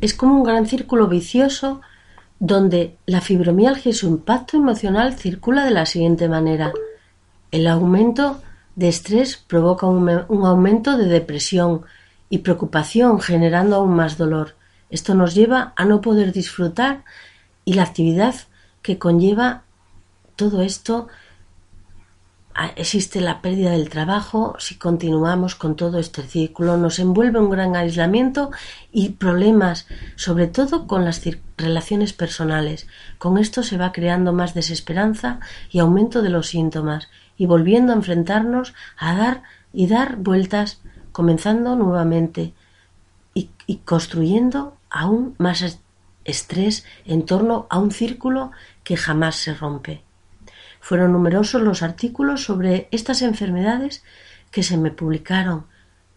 Es como un gran círculo vicioso donde la fibromialgia y su impacto emocional circula de la siguiente manera. El aumento de estrés provoca un, un, aumento de depresión y preocupación generando aún más dolor. Esto nos lleva a no poder disfrutar y la actividad que conlleva todo esto existe la pérdida del trabajo, si continuamos con todo este círculo, nos envuelve un gran aislamiento y problemas, sobre todo con las relaciones personales. Con esto se va creando más desesperanza y aumento de los síntomas, y volviendo a enfrentarnos a dar y dar vueltas, comenzando nuevamente y, y construyendo aún más estrés en torno a un círculo que jamás se rompe. Fueron numerosos los artículos sobre estas enfermedades que se me publicaron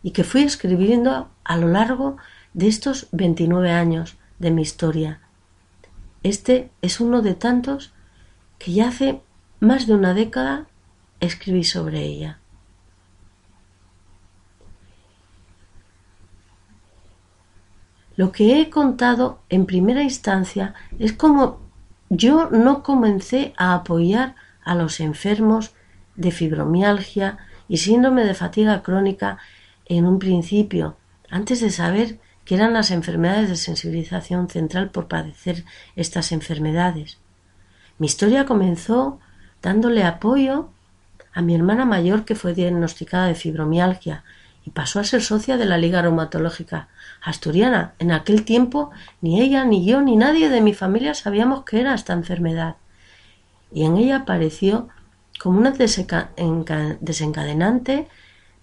y que fui escribiendo a lo largo de estos 29 años de mi historia. Este es uno de tantos que ya hace más de una década escribí sobre ella. Lo que he contado en primera instancia es como yo no comencé a apoyar a los enfermos de fibromialgia y síndrome de fatiga crónica en un principio, antes de saber que eran las enfermedades de sensibilización central por padecer estas enfermedades. Mi historia comenzó dándole apoyo a mi hermana mayor que fue diagnosticada de fibromialgia y pasó a ser socia de la Liga Reumatológica Asturiana. En aquel tiempo ni ella, ni yo, ni nadie de mi familia sabíamos qué era esta enfermedad y en ella apareció como una desencadenante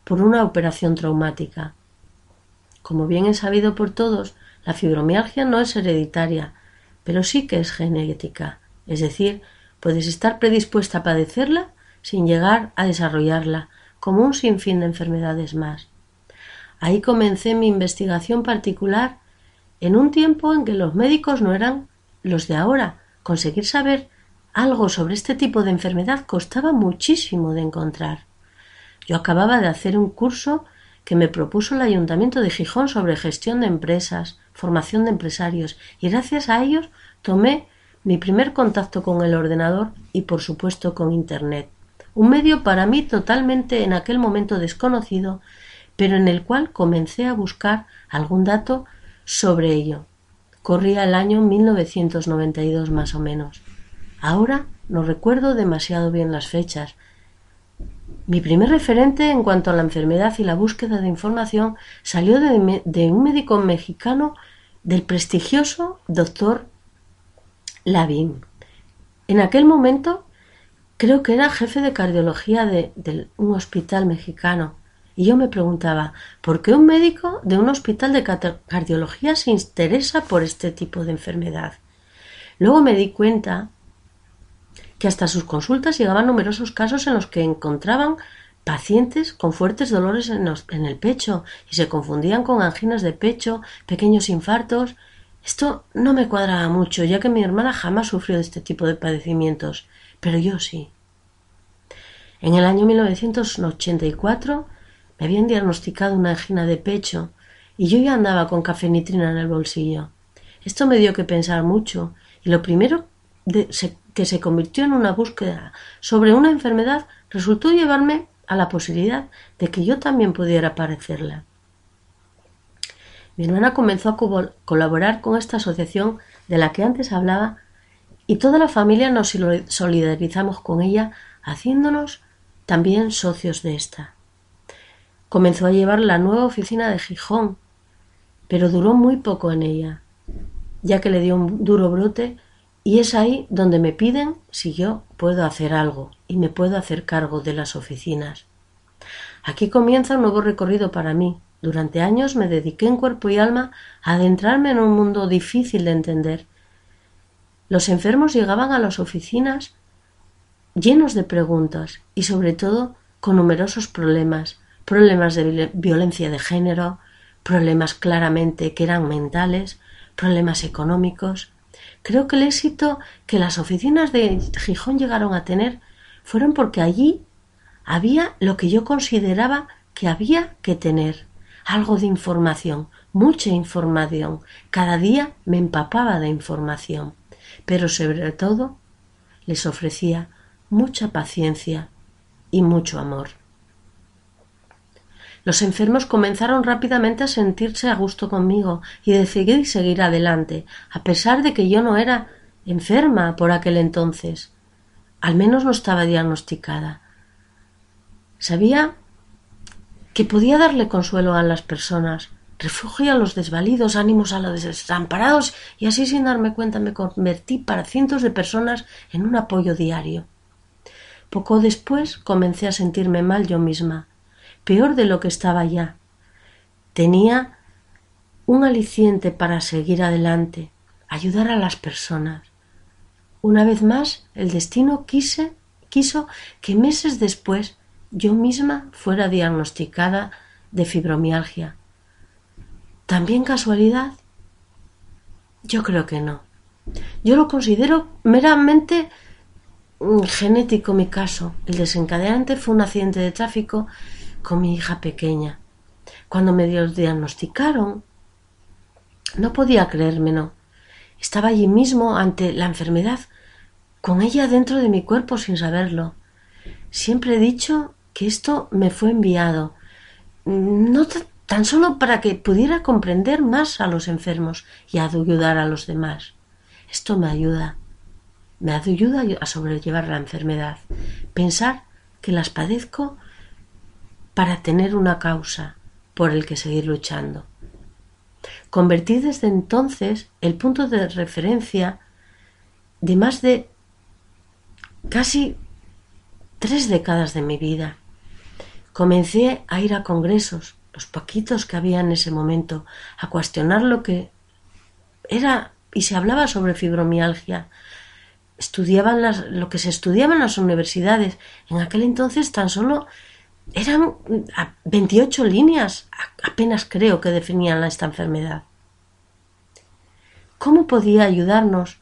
por una operación traumática. Como bien es sabido por todos, la fibromialgia no es hereditaria, pero sí que es genética, es decir, puedes estar predispuesta a padecerla sin llegar a desarrollarla, como un sinfín de enfermedades más. Ahí comencé mi investigación particular en un tiempo en que los médicos no eran los de ahora. Conseguir saber algo sobre este tipo de enfermedad costaba muchísimo de encontrar. Yo acababa de hacer un curso que me propuso el Ayuntamiento de Gijón sobre gestión de empresas, formación de empresarios, y gracias a ellos tomé mi primer contacto con el ordenador y por supuesto con Internet, un medio para mí totalmente en aquel momento desconocido, pero en el cual comencé a buscar algún dato sobre ello. Corría el año 1992 más o menos. Ahora no recuerdo demasiado bien las fechas. Mi primer referente en cuanto a la enfermedad y la búsqueda de información salió de, un médico mexicano del prestigioso doctor Lavín. En aquel momento creo que era jefe de cardiología de, un hospital mexicano. Y yo me preguntaba, ¿por qué un médico de un hospital de cardiología se interesa por este tipo de enfermedad? Luego me di cuenta que hasta sus consultas llegaban numerosos casos en los que encontraban pacientes con fuertes dolores en, el pecho y se confundían con anginas de pecho, pequeños infartos. Esto no me cuadraba mucho, ya que mi hermana jamás sufrió de este tipo de padecimientos, pero yo sí. En el año 1984 me habían diagnosticado una angina de pecho y yo ya andaba con cafenitrina en el bolsillo. Esto me dio que pensar mucho y lo primero de, se, que se convirtió en una búsqueda sobre una enfermedad resultó llevarme a la posibilidad de que yo también pudiera padecerla. Mi hermana comenzó a colaborar con esta asociación de la que antes hablaba y toda la familia nos solidarizamos con ella haciéndonos también socios de esta. Comenzó a llevar la nueva oficina de Gijón, pero duró muy poco en ella, ya que le dio un duro brote y es ahí donde me piden si yo puedo hacer algo y me puedo hacer cargo de las oficinas. Aquí comienza un nuevo recorrido para mí, Durante años me dediqué en cuerpo y alma a adentrarme en un mundo difícil de entender. Los enfermos llegaban a las oficinas llenos de preguntas y sobre todo con numerosos problemas, problemas de violencia de género, problemas claramente que eran mentales, problemas económicos. Creo que el éxito que las oficinas de Gijón llegaron a tener fueron porque allí había lo que yo consideraba que había que tener algo de información, mucha información. Cada día me empapaba de información, pero sobre todo les ofrecía mucha paciencia y mucho amor. Los enfermos comenzaron rápidamente a sentirse a gusto conmigo y decidí seguir adelante, a pesar de que yo no era enferma por aquel entonces. Al menos no estaba diagnosticada. Sabía que podía darle consuelo a las personas, refugio a los desvalidos, ánimos a los desamparados, y así sin darme cuenta me convertí para cientos de personas en un apoyo diario. Poco después comencé a sentirme mal yo misma, peor de lo que estaba ya. Tenía un aliciente para seguir adelante, ayudar a las personas. Una vez más, el destino quise, quiso que meses después yo misma fuera diagnosticada de fibromialgia. ¿También casualidad? Yo creo que no. Yo lo considero meramente mm, genético mi caso. El desencadenante fue un accidente de tráfico con mi hija pequeña. Cuando me diagnosticaron, no podía creérmelo. Estaba allí mismo ante la enfermedad, con ella dentro de mi cuerpo sin saberlo. Siempre he dicho que esto me fue enviado, no tan solo para que pudiera comprender más a los enfermos y ayudar a los demás. Esto me ayuda, me ayuda a sobrellevar la enfermedad, pensar que las padezco para tener una causa por el que seguir luchando. Convertí desde entonces el punto de referencia de más de casi tres décadas de mi vida Comencé a ir a congresos, los poquitos que había en ese momento, a cuestionar lo que era y se hablaba sobre fibromialgia. Estudiaban las, lo que se estudiaba en las universidades. En aquel entonces tan solo eran 28 líneas, apenas creo que definían esta enfermedad. ¿Cómo podía ayudarnos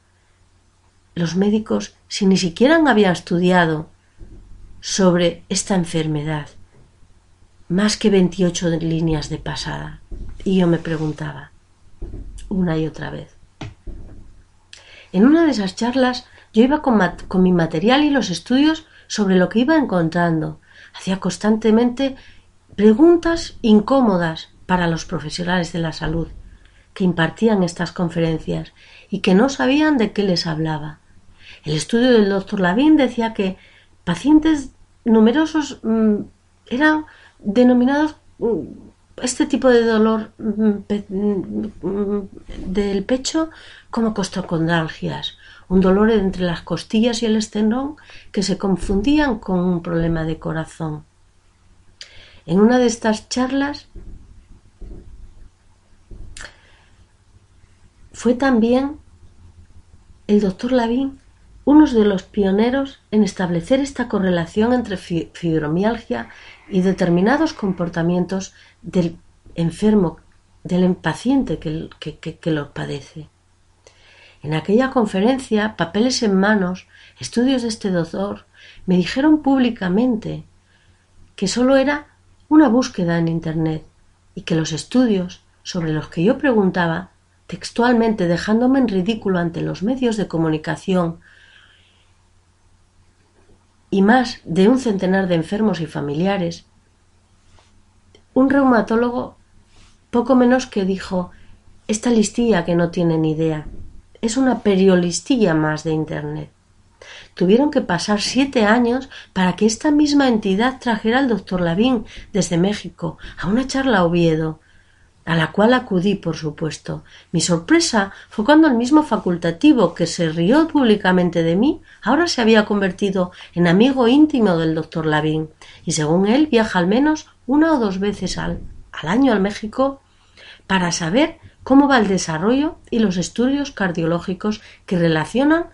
los médicos si ni siquiera habían estudiado sobre esta enfermedad? más que veintiocho líneas de pasada. Y yo me preguntaba, una y otra vez. En una de esas charlas yo iba con, con, mi material y los estudios sobre lo que iba encontrando. Hacía constantemente preguntas incómodas para los profesionales de la salud que impartían estas conferencias y que no sabían de qué les hablaba. El estudio del doctor Lavín decía que pacientes numerosos mm, eran denominados mm, este tipo de dolor mm, del pecho como costocondralgias, un dolor entre las costillas y el esternón que se confundían con un problema de corazón. En una de estas charlas fue también el doctor Lavín uno de los pioneros en establecer esta correlación entre fibromialgia y determinados comportamientos del enfermo, del paciente que, que, lo padece. En aquella conferencia, papeles en manos, estudios de este doctor, me dijeron públicamente que solo era una búsqueda en Internet y que los estudios sobre los que yo preguntaba, textualmente dejándome en ridículo ante los medios de comunicación y más de un centenar de enfermos y familiares, un reumatólogo poco menos que dijo esta listilla que no tiene ni idea es una periolistilla más de Internet. Tuvieron que pasar siete años para que esta misma entidad trajera al doctor Lavín desde México a una charla a Oviedo, a la cual acudí, por supuesto. Mi sorpresa fue cuando el mismo facultativo que se rió públicamente de mí ahora se había convertido en amigo íntimo del doctor Lavín, y según él viaja al menos una o dos veces al al año al México para saber cómo va el desarrollo y los estudios cardiológicos que relacionan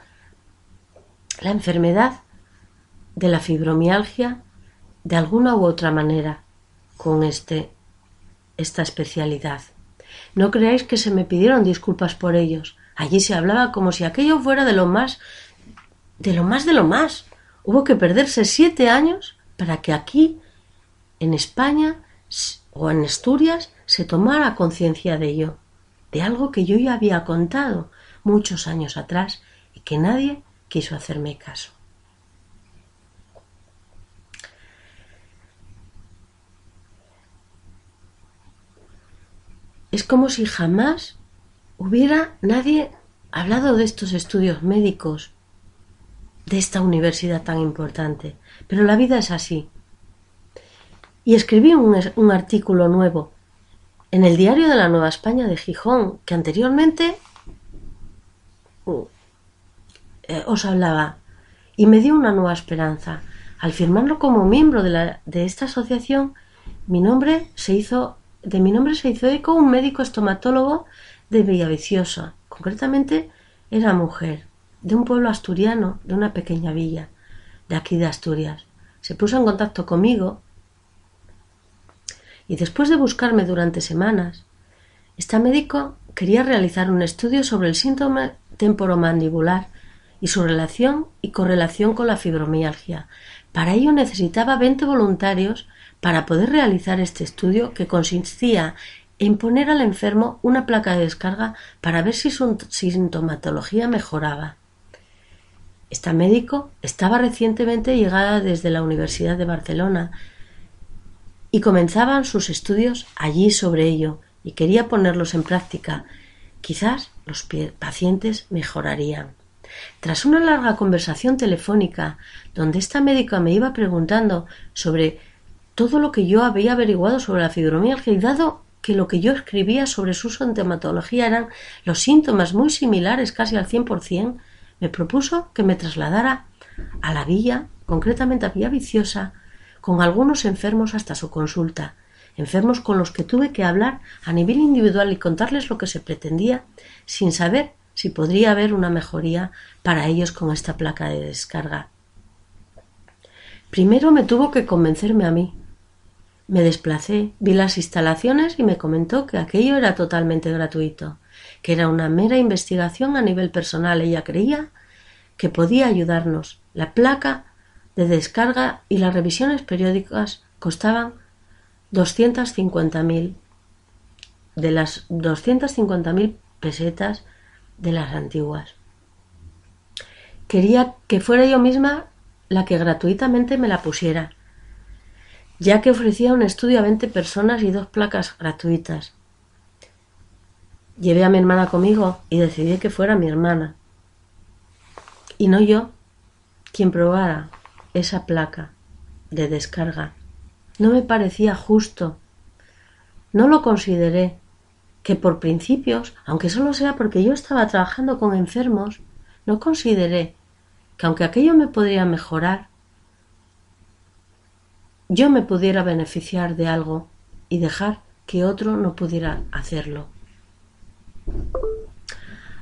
la enfermedad de la fibromialgia de alguna u otra manera con este, esta especialidad. No creáis que se me pidieron disculpas por ellos. Allí se hablaba como si aquello fuera de lo más, de lo más de lo más. Hubo que perderse siete años para que aquí, en España o en Asturias, se tomara conciencia de ello, de algo que yo ya había contado muchos años atrás y que nadie quiso hacerme caso. Es como si jamás hubiera nadie hablado de estos estudios médicos, de esta universidad tan importante. Pero la vida es así. Y escribí un, artículo nuevo en el diario de la Nueva España de Gijón, que anteriormente uh, eh, os hablaba, y me dio una nueva esperanza. Al firmarlo como miembro de, la, de esta asociación, mi nombre se hizo de mi nombre se hizo eco un médico estomatólogo de Villaviciosa. Concretamente era mujer, de un pueblo asturiano, de una pequeña villa, de aquí de Asturias. Se puso en contacto conmigo y después de buscarme durante semanas, este médico quería realizar un estudio sobre el síntoma temporomandibular y su relación y correlación con la fibromialgia. Para ello necesitaba 20 voluntarios para poder realizar este estudio que consistía en poner al enfermo una placa de descarga para ver si su sintomatología mejoraba. Esta médico estaba recientemente llegada desde la Universidad de Barcelona y comenzaban sus estudios allí sobre ello y quería ponerlos en práctica. Quizás los pacientes mejorarían. Tras una larga conversación telefónica, donde esta médica me iba preguntando sobre todo lo que yo había averiguado sobre la fibromialgia y dado que lo que yo escribía sobre su sintomatología eran los síntomas muy similares casi al 100%, me propuso que me trasladara a la villa, concretamente a Villa Viciosa, con algunos enfermos hasta su consulta, enfermos con los que tuve que hablar a nivel individual y contarles lo que se pretendía, sin saber si podría haber una mejoría para ellos con esta placa de descarga. Primero me tuvo que convencerme a mí, me desplacé, vi las instalaciones y me comentó que aquello era totalmente gratuito, que era una mera investigación a nivel personal. Ella creía que podía ayudarnos. La placa de descarga y las revisiones periódicas costaban 250.000 de las 250.000 pesetas de las antiguas. Quería que fuera yo misma la que gratuitamente me la pusiera ya que ofrecía un estudio a 20 personas y dos placas gratuitas. Llevé a mi hermana conmigo y decidí que fuera mi hermana, y no yo, quien probara esa placa de descarga. No me parecía justo. No lo consideré que por principios, aunque solo sea porque yo estaba trabajando con enfermos, no consideré que aunque aquello me podría mejorar, yo me pudiera beneficiar de algo y dejar que otro no pudiera hacerlo.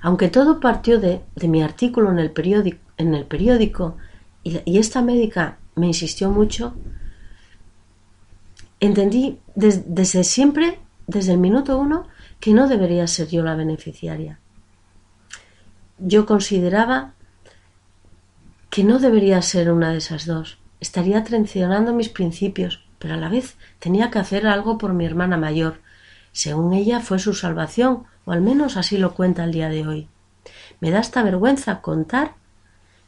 Aunque todo partió de, mi artículo en el periódico, en el periódico y, esta médica me insistió mucho, entendí desde siempre, desde el minuto uno, que no debería ser yo la beneficiaria. Yo consideraba que no debería ser una de esas dos estaría traicionando mis principios, pero a la vez tenía que hacer algo por mi hermana mayor. Según ella fue su salvación, o al menos así lo cuenta el día de hoy. Me da esta vergüenza contar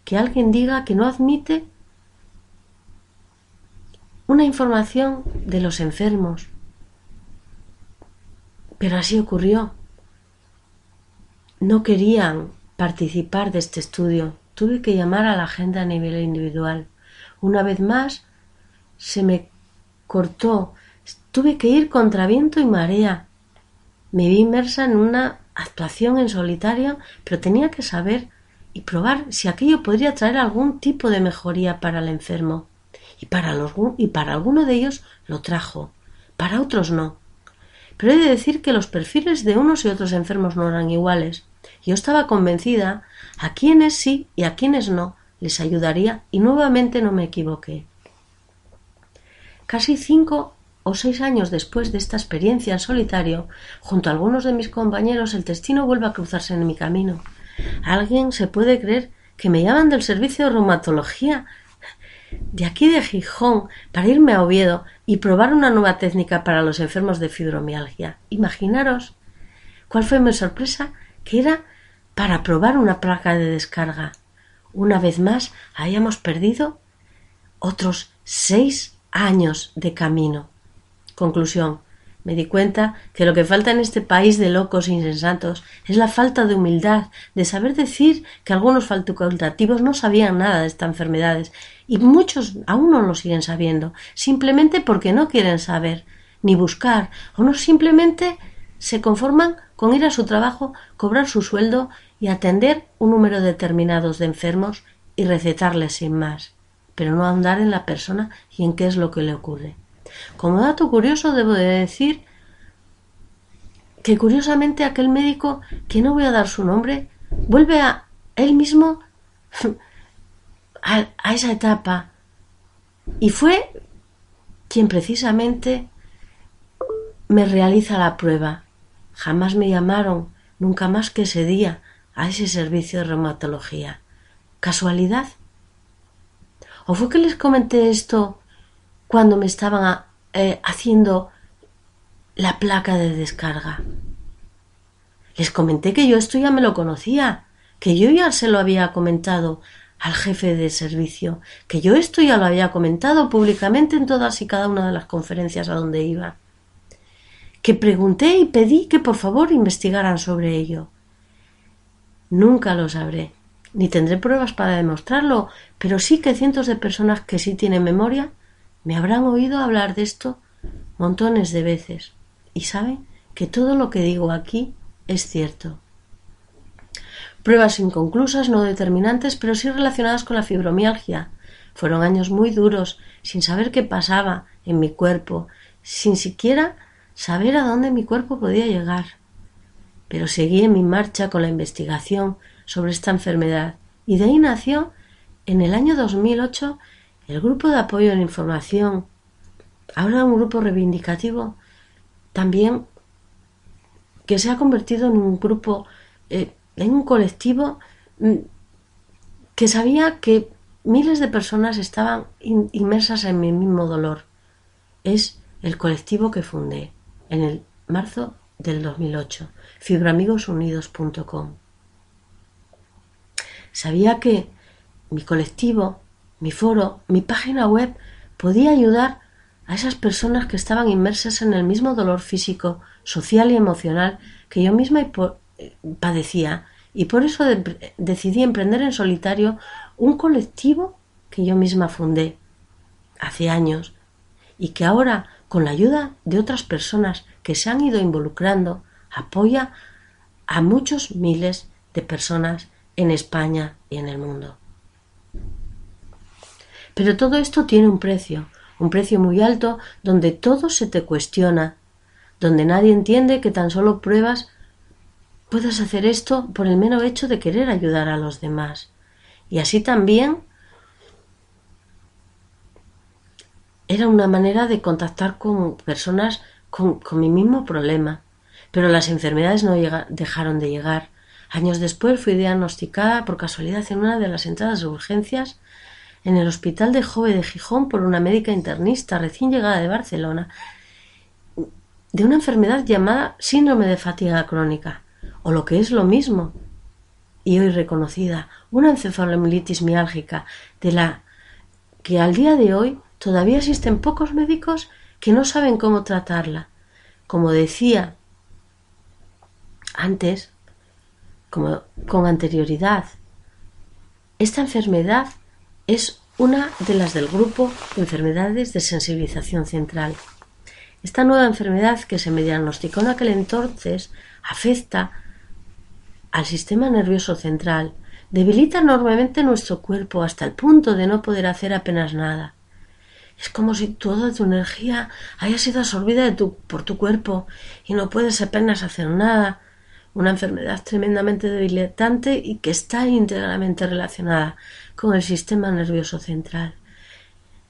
que alguien diga que no admite una información de los enfermos. Pero así ocurrió. No querían participar de este estudio. Tuve que llamar a la gente a nivel individual. Una vez más se me cortó. Tuve que ir contra viento y marea. Me vi inmersa en una actuación en solitario, pero tenía que saber y probar si aquello podría traer algún tipo de mejoría para el enfermo. Y para, los, y para alguno de ellos lo trajo, para otros no. pero he de decir que los perfiles de unos y otros enfermos no eran iguales. Yo estaba convencida a quienes sí y a quienes no les ayudaría y nuevamente no me equivoqué. Casi cinco o seis años después de esta experiencia en solitario, junto a algunos de mis compañeros, el destino vuelve a cruzarse en mi camino. ¿Alguien se puede creer que me llaman del servicio de reumatología de aquí de Gijón para irme a Oviedo y probar una nueva técnica para los enfermos de fibromialgia. Imaginaros cuál fue mi sorpresa, que era para probar una placa de descarga. Una vez más habíamos perdido otros seis años de camino. Conclusión. Me di cuenta que lo que falta en este país de locos e insensatos es la falta de humildad, de saber decir que algunos facultativos no sabían nada de estas enfermedades y muchos aún no lo siguen sabiendo, simplemente porque no quieren saber, ni buscar, o no simplemente se conforman con ir a su trabajo, cobrar su sueldo y atender un número determinado de enfermos y recetarles sin más, pero no ahondar en la persona y en qué es lo que le ocurre. Como dato curioso debo de decir que curiosamente aquel médico, que no voy a dar su nombre, vuelve a él mismo a, a esa etapa y fue quien precisamente me realiza la prueba. Jamás me llamaron, nunca más que ese día, a ese servicio de reumatología. ¿Casualidad? ¿O fue que les comenté esto cuando me estaban eh, haciendo la placa de descarga. Les comenté que yo esto ya me lo conocía, que yo ya se lo había comentado al jefe de servicio, que yo esto ya lo había comentado públicamente en todas y cada una de las conferencias a donde iba, que pregunté y pedí que por favor investigaran sobre ello. Nunca lo sabré, ni tendré pruebas para demostrarlo, pero sí que cientos de personas que sí tienen memoria me habrán oído hablar de esto montones de veces y saben que todo lo que digo aquí es cierto. Pruebas inconclusas, no determinantes, pero sí relacionadas con la fibromialgia. Fueron años muy duros, sin saber qué pasaba en mi cuerpo, sin siquiera saber a dónde mi cuerpo podía llegar. Pero seguí en mi marcha con la investigación sobre esta enfermedad y de ahí nació en el año 2008 el grupo de apoyo en información, ahora un grupo reivindicativo, también que se ha convertido en un grupo, eh, en un colectivo mm, que sabía que miles de personas estaban inmersas en mi mismo dolor. Es el colectivo que fundé en el marzo del 2008, fibroamigosunidos.com. Sabía que mi colectivo mi foro, mi página web podía ayudar a esas personas que estaban inmersas en el mismo dolor físico, social y emocional que yo misma eh, padecía y por eso decidí emprender en solitario un colectivo que yo misma fundé hace años y que ahora, con la ayuda de otras personas que se han ido involucrando, apoya a muchos miles de personas en España y en el mundo. Pero todo esto tiene un precio, un precio muy alto donde todo se te cuestiona, donde nadie entiende que tan solo pruebas puedas hacer esto por el mero hecho de querer ayudar a los demás. Y así también era una manera de contactar con personas con, mi mismo problema. Pero las enfermedades no dejaron de llegar. Años después fui diagnosticada por casualidad en una de las entradas de urgencias en el Hospital de Jove de Gijón por una médica internista recién llegada de Barcelona de una enfermedad llamada síndrome de fatiga crónica, o lo que es lo mismo, y hoy reconocida, una encefalomielitis miálgica, de la que al día de hoy todavía existen pocos médicos que no saben cómo tratarla. Como decía antes, como con anterioridad, esta enfermedad es una de las del grupo de enfermedades de sensibilización central. Esta nueva enfermedad que se me diagnosticó en aquel entonces afecta al sistema nervioso central, debilita enormemente nuestro cuerpo hasta el punto de no poder hacer apenas nada. Es como si toda tu energía haya sido absorbida por tu cuerpo y no puedes apenas hacer nada. Una enfermedad tremendamente debilitante y que está íntegramente relacionada con el sistema nervioso central.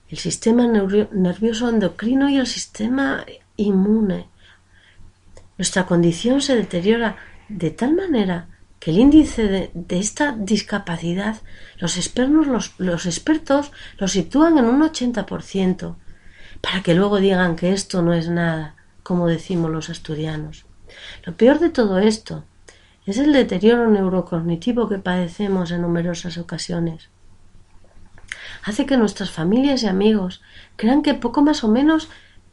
El sistema nervioso endocrino y el sistema inmune. Nuestra condición se deteriora de tal manera que el índice de, esta discapacidad los, los, los expertos lo sitúan en un 80%, para que luego digan que esto no es nada, como decimos los asturianos. Lo peor de todo esto es el deterioro neurocognitivo que padecemos en numerosas ocasiones. Hace que nuestras familias y amigos crean que poco más o menos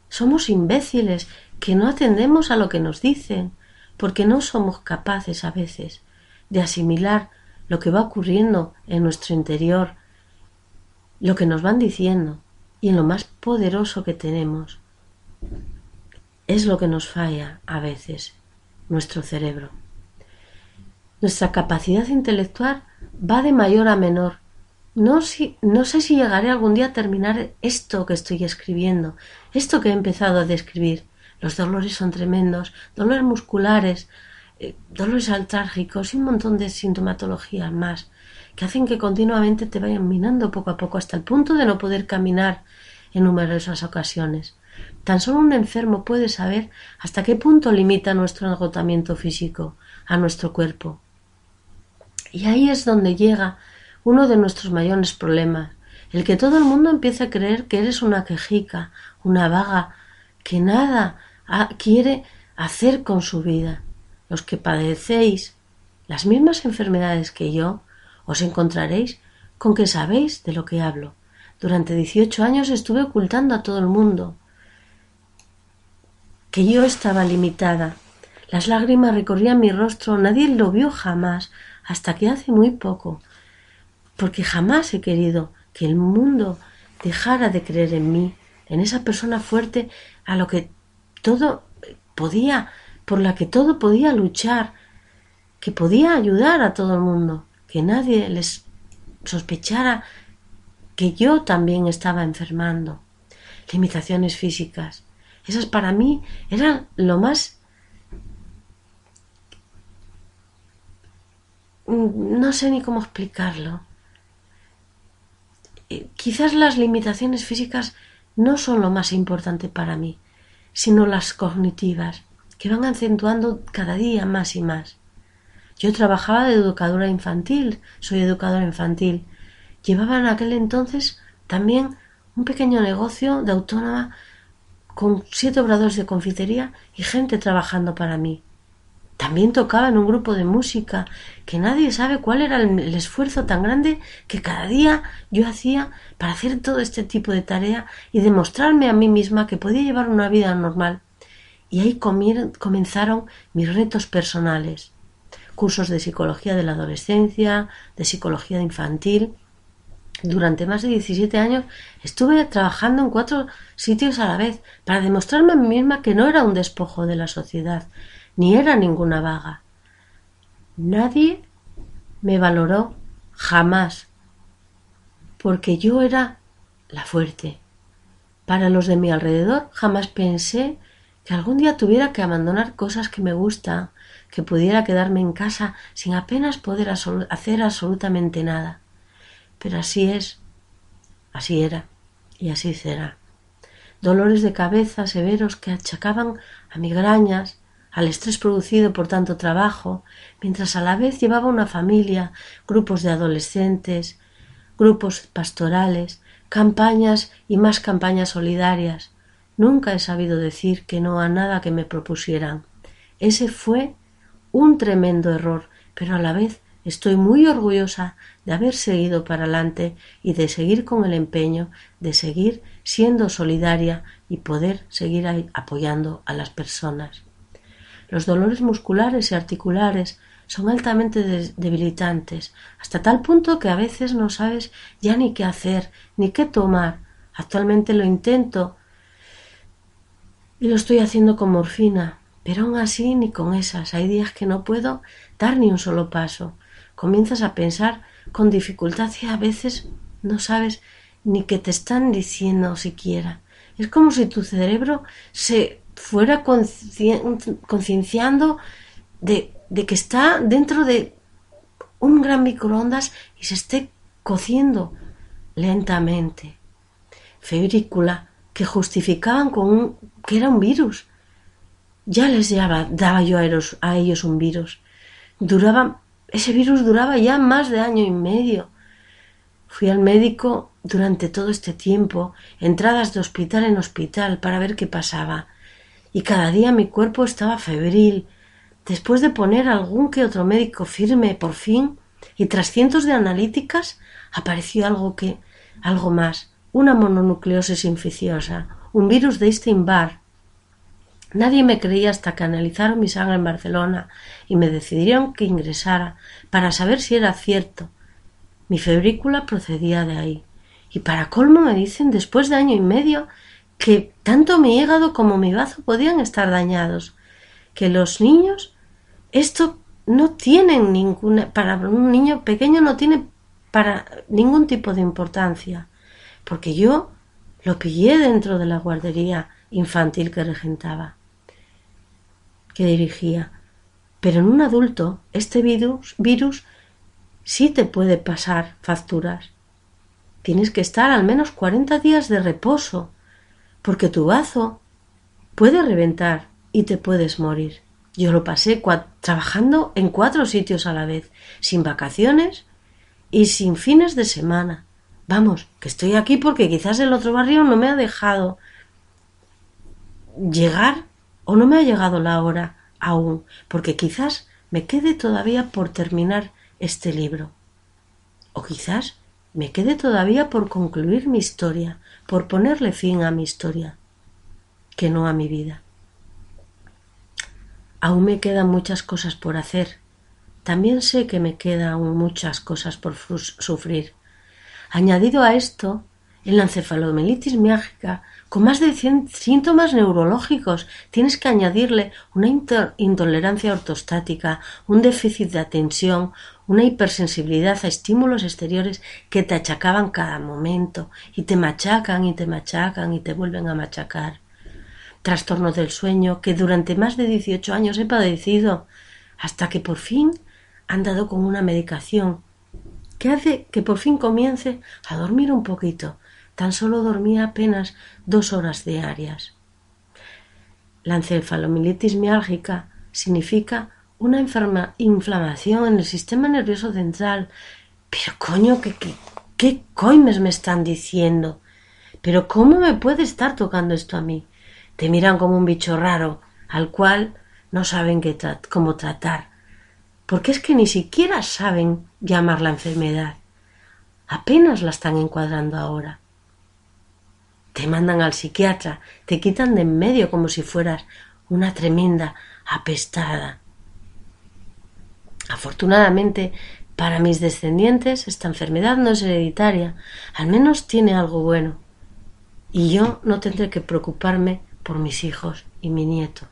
somos imbéciles, que no atendemos a lo que nos dicen, porque no somos capaces a veces de asimilar lo que va ocurriendo en nuestro interior, lo que nos van diciendo y en lo más poderoso que tenemos. Es lo que nos falla a veces, nuestro cerebro. Nuestra capacidad intelectual va de mayor a menor. No, si, no sé si llegaré algún día a terminar esto que estoy escribiendo, esto que he empezado a describir. Los dolores son tremendos, dolores musculares, eh, dolores altrárgicos y un montón de sintomatologías más que hacen que continuamente te vayan minando poco a poco hasta el punto de no poder caminar en numerosas ocasiones. Tan solo un enfermo puede saber hasta qué punto limita nuestro agotamiento físico a nuestro cuerpo. Y ahí es donde llega uno de nuestros mayores problemas, el que todo el mundo empiece a creer que eres una quejica, una vaga, que nada quiere hacer con su vida los que padecéis las mismas enfermedades que yo, os encontraréis con que sabéis de lo que hablo. Durante dieciocho años estuve ocultando a todo el mundo que yo estaba limitada. Las lágrimas recorrían mi rostro, nadie lo vio jamás, hasta que hace muy poco, porque jamás he querido que el mundo dejara de creer en mí, en esa persona fuerte a lo que todo podía por la que todo podía luchar, que podía ayudar a todo el mundo, que nadie les sospechara que yo también estaba enfermando. Limitaciones físicas. Esas para mí eran lo más... No sé ni cómo explicarlo. Eh, quizás las limitaciones físicas no son lo más importante para mí, sino las cognitivas que van acentuando cada día más y más. Yo trabajaba de educadora infantil, soy educadora infantil. Llevaba en aquel entonces también un pequeño negocio de autónoma con siete obradores de confitería y gente trabajando para mí. También tocaba en un grupo de música que nadie sabe cuál era el, esfuerzo tan grande que cada día yo hacía para hacer todo este tipo de tarea y demostrarme a mí misma que podía llevar una vida normal y ahí comenzaron mis retos personales. Cursos de psicología de la adolescencia, de psicología infantil. Durante más de 17 años estuve trabajando en cuatro sitios a la vez para demostrarme a mí misma que no era un despojo de la sociedad, ni era ninguna vaga. Nadie me valoró jamás, porque yo era la fuerte. Para los de mi alrededor jamás pensé que algún día tuviera que abandonar cosas que me gustan, que pudiera quedarme en casa sin apenas poder hacer absolutamente nada. Pero así es, así era y así será. Dolores de cabeza severos que achacaban a migrañas, al estrés producido por tanto trabajo, mientras a la vez llevaba una familia, grupos de adolescentes, grupos pastorales, campañas y más campañas solidarias, Nunca he sabido decir que no a nada que me propusieran. Ese fue un tremendo error, pero a la vez estoy muy orgullosa de haber seguido para adelante y de seguir con el empeño de seguir siendo solidaria y poder seguir apoyando a las personas. Los dolores musculares y articulares son altamente debilitantes, hasta tal punto que a veces no sabes ya ni qué hacer, ni qué tomar. Actualmente lo intento y lo estoy haciendo con morfina, pero aún así ni con esas. Hay días que no puedo dar ni un solo paso. Comienzas a pensar con dificultad y a veces no sabes ni que te están diciendo siquiera. Es como si tu cerebro se fuera concienciando de, que está dentro de un gran microondas y se esté cociendo lentamente. Febrícula que justificaban con un, que era un virus. Ya les daba, daba yo a ellos, a ellos un virus. Duraba, ese virus duraba ya más de año y medio. Fui al médico durante todo este tiempo, entradas de hospital en hospital para ver qué pasaba. Y cada día mi cuerpo estaba febril. Después de poner algún que otro médico firme, por fin, y tras cientos de analíticas, apareció algo que, algo más, una mononucleosis infecciosa, un virus de Epstein-Barr. Nadie me creía hasta que analizaron mi sangre en Barcelona y me decidieron que ingresara para saber si era cierto. Mi febrícula procedía de ahí. Y para colmo me dicen, después de año y medio, que tanto mi hígado como mi bazo podían estar dañados, que los niños esto no tienen ninguna para un niño pequeño no tiene para ningún tipo de importancia, porque yo lo pillé dentro de la guardería infantil que regentaba, que dirigía. Pero en un adulto este virus, virus sí te puede pasar facturas. Tienes que estar al menos 40 días de reposo, porque tu bazo puede reventar y te puedes morir. Yo lo pasé trabajando en cuatro sitios a la vez, sin vacaciones y sin fines de semana. Vamos, que estoy aquí porque quizás el otro barrio no me ha dejado llegar o no me ha llegado la hora aún, porque quizás me quede todavía por terminar este libro. O quizás me quede todavía por concluir mi historia, por ponerle fin a mi historia, que no a mi vida. Aún me quedan muchas cosas por hacer. También sé que me quedan muchas cosas por sufrir. Añadido a esto, en la encefalomelitis miárgica, con más de 100 síntomas neurológicos, tienes que añadirle una intolerancia ortostática, un déficit de atención, una hipersensibilidad a estímulos exteriores que te achacaban cada momento y te machacan y te machacan y te vuelven a machacar trastorno del sueño que durante más de 18 años he padecido, hasta que por fin han dado con una medicación que hace que por fin comience a dormir un poquito. Tan solo dormía apenas dos horas diarias. La encefalomilitis miálgica significa una enferma inflamación en el sistema nervioso central. Pero coño, ¿qué, qué, qué coimes me están diciendo? Pero ¿cómo me puede estar tocando esto a mí? te miran como un bicho raro al cual no saben qué cómo tratar, porque es que ni siquiera saben llamar la enfermedad. Apenas la están encuadrando ahora. Te mandan al psiquiatra, te quitan de en medio como si fueras una tremenda apestada. Afortunadamente, para mis descendientes, esta enfermedad no es hereditaria, al menos tiene algo bueno. Y yo no tendré que preocuparme por mis hijos y mi nieto.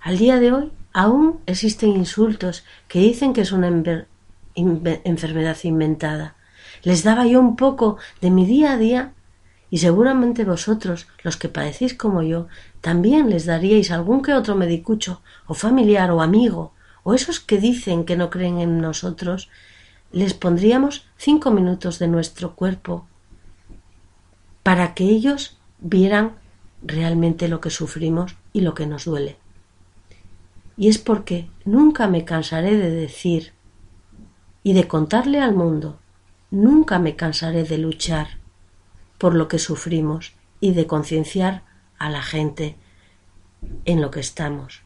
Al día de hoy aún existen insultos que dicen que es una enfermedad inventada. Les daba yo un poco de mi día a día y seguramente vosotros, los que padecéis como yo, también les daríais algún que otro medicucho, o familiar, o amigo, o esos que dicen que no creen en nosotros, les pondríamos cinco minutos de nuestro cuerpo para que ellos vieran realmente lo que sufrimos y lo que nos duele. Y es porque nunca me cansaré de decir y de contarle al mundo, nunca me cansaré de luchar por lo que sufrimos y de concienciar a la gente en lo que estamos.